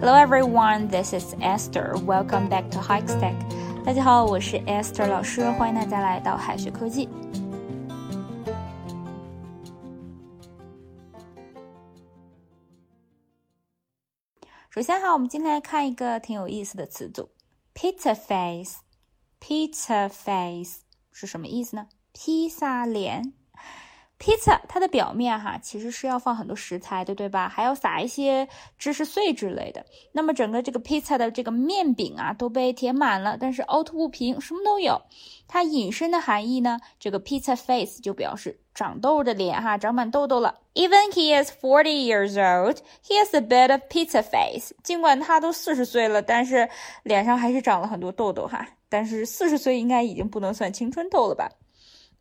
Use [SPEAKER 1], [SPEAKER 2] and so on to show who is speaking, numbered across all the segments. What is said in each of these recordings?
[SPEAKER 1] Hello everyone, this is Esther. Welcome back to Hikestack. 大家好，我是 Esther 老师，欢迎大家来到海学科技。首先哈，我们今天来看一个挺有意思的词组，pizza face。pizza face 是什么意思呢？披萨脸。Pizza 它的表面哈其实是要放很多食材的，对吧？还要撒一些芝士碎之类的。那么整个这个 pizza 的这个面饼啊都被填满了，但是凹凸不平，什么都有。它引申的含义呢，这个 pizza face 就表示长痘的脸哈，长满痘痘了。Even he is forty years old, he has a bit of pizza face。尽管他都四十岁了，但是脸上还是长了很多痘痘哈。但是四十岁应该已经不能算青春痘了吧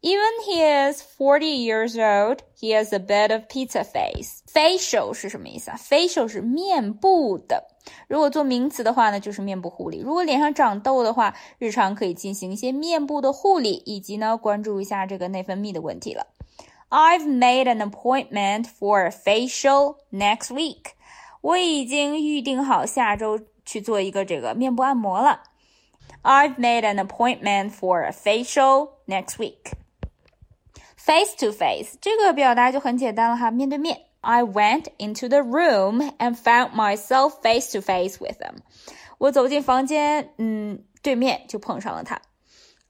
[SPEAKER 1] ？Even he is forty years old, he has a bit of pizza face. Facial 是什么意思啊？Facial 是面部的，如果做名词的话呢，就是面部护理。如果脸上长痘的话，日常可以进行一些面部的护理，以及呢，关注一下这个内分泌的问题了。I've made an appointment for a facial next week. 我已经预定好下周去做一个这个面部按摩了。I've made an appointment for a facial next week. Face to face 这个表达就很简单了哈，面对面。I went into the room and found myself face to face with them。我走进房间，嗯，对面就碰上了他。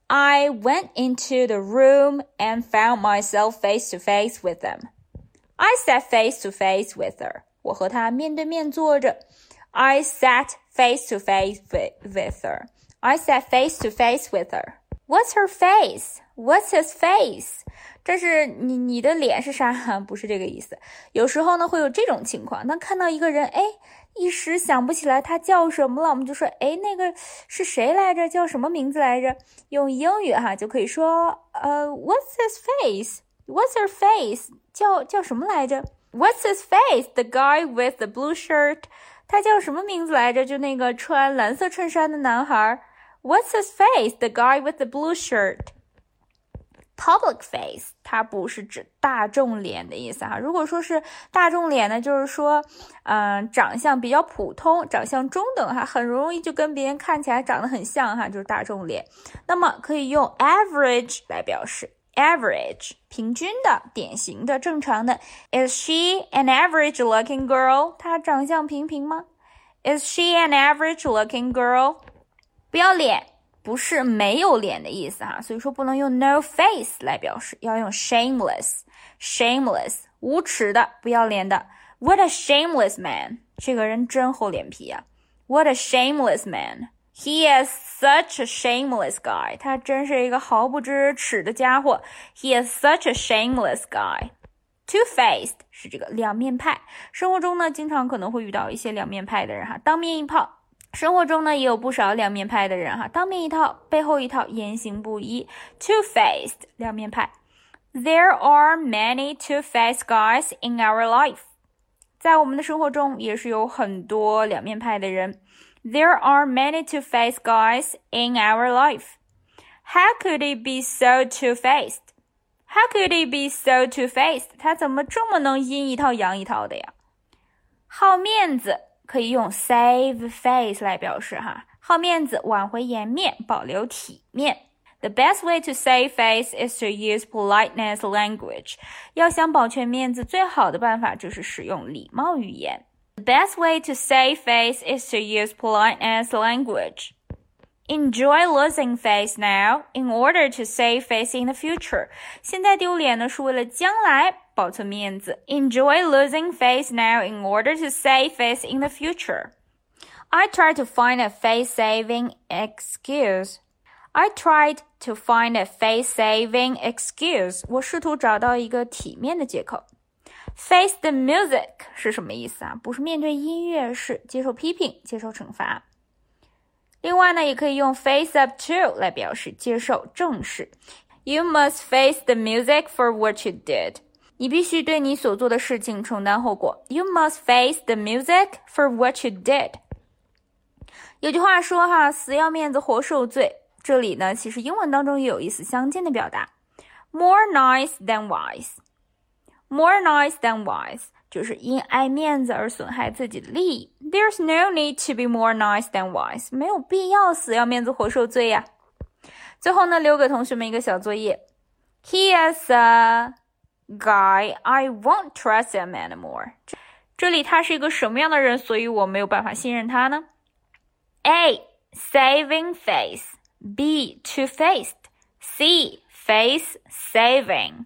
[SPEAKER 1] I went into the room and found myself face to face with them. I sat face to face with her. 我和她面对面坐着。I sat face to face with her. I sat face to face with her. What's her face? What's his face? 这是你你的脸是啥？不是这个意思。有时候呢会有这种情况，当看到一个人，哎，一时想不起来他叫什么了，我们就说，哎，那个是谁来着？叫什么名字来着？用英语哈就可以说，呃，What's his face？What's her face？叫叫什么来着？What's his face？The guy with the blue shirt？他叫什么名字来着？就那个穿蓝色衬衫的男孩。What's his face？The guy with the blue shirt。Public face，它不是指大众脸的意思哈。如果说是大众脸呢，就是说，嗯，长相比较普通，长相中等哈，很容易就跟别人看起来长得很像哈，就是大众脸。那么可以用 average 来表示，average 平均的、典型的、正常的。Is she an average-looking girl？她长相平平吗？Is she an average-looking girl？不要脸。不是没有脸的意思哈，所以说不能用 no face 来表示，要用 shameless，shameless 无耻的、不要脸的。What a shameless man！这个人真厚脸皮啊。What a shameless man！He is such a shameless guy！他真是一个毫不知耻的家伙。He is such a shameless guy。Two-faced 是这个两面派，生活中呢经常可能会遇到一些两面派的人哈，当面一炮。 生活中呢，也有不少两面派的人哈，当面一套，背后一套，言行不一，two-faced 两面派。There are many two-faced guys in our life，在我们的生活中也是有很多两面派的人。There are many two-faced guys in our life. How could he be so two-faced? How could he be so two-faced? 他怎么这么能阴一套阳一套的呀？好面子。可以用 save face 来表示哈，好面子，挽回颜面，保留体面。The best way to save face is to use politeness language。要想保全面子，最好的办法就是使用礼貌语言。The best way to save face is to use politeness language. Enjoy losing face now in order to save face in the future. 现在丢脸呢，是为了将来保存面子。Enjoy losing face now in order to save face in the future. I tried to find a face-saving excuse. I tried to find a face-saving excuse. 我试图找到一个体面的借口。Face the music 是什么意思啊？不是面对音乐，是接受批评、接受惩罚。 另外呢，也可以用 face up to 来表示接受正视。You must face the music for what you did. 你必须对你所做的事情承担后果。You must face the music for what you did。有句话说哈，死要面子活受罪。这里呢，其实英文当中也有意思相近的表达，more nice than wise。more nice than wise，就是因爱面子而损害自己的利益。There's no need to be more nice than wise，没有必要死要面子活受罪呀。最后呢，留给同学们一个小作业。He is a guy I won't trust him anymore。这里他是一个什么样的人，所以我没有办法信任他呢？A saving face。B two-faced, C face saving。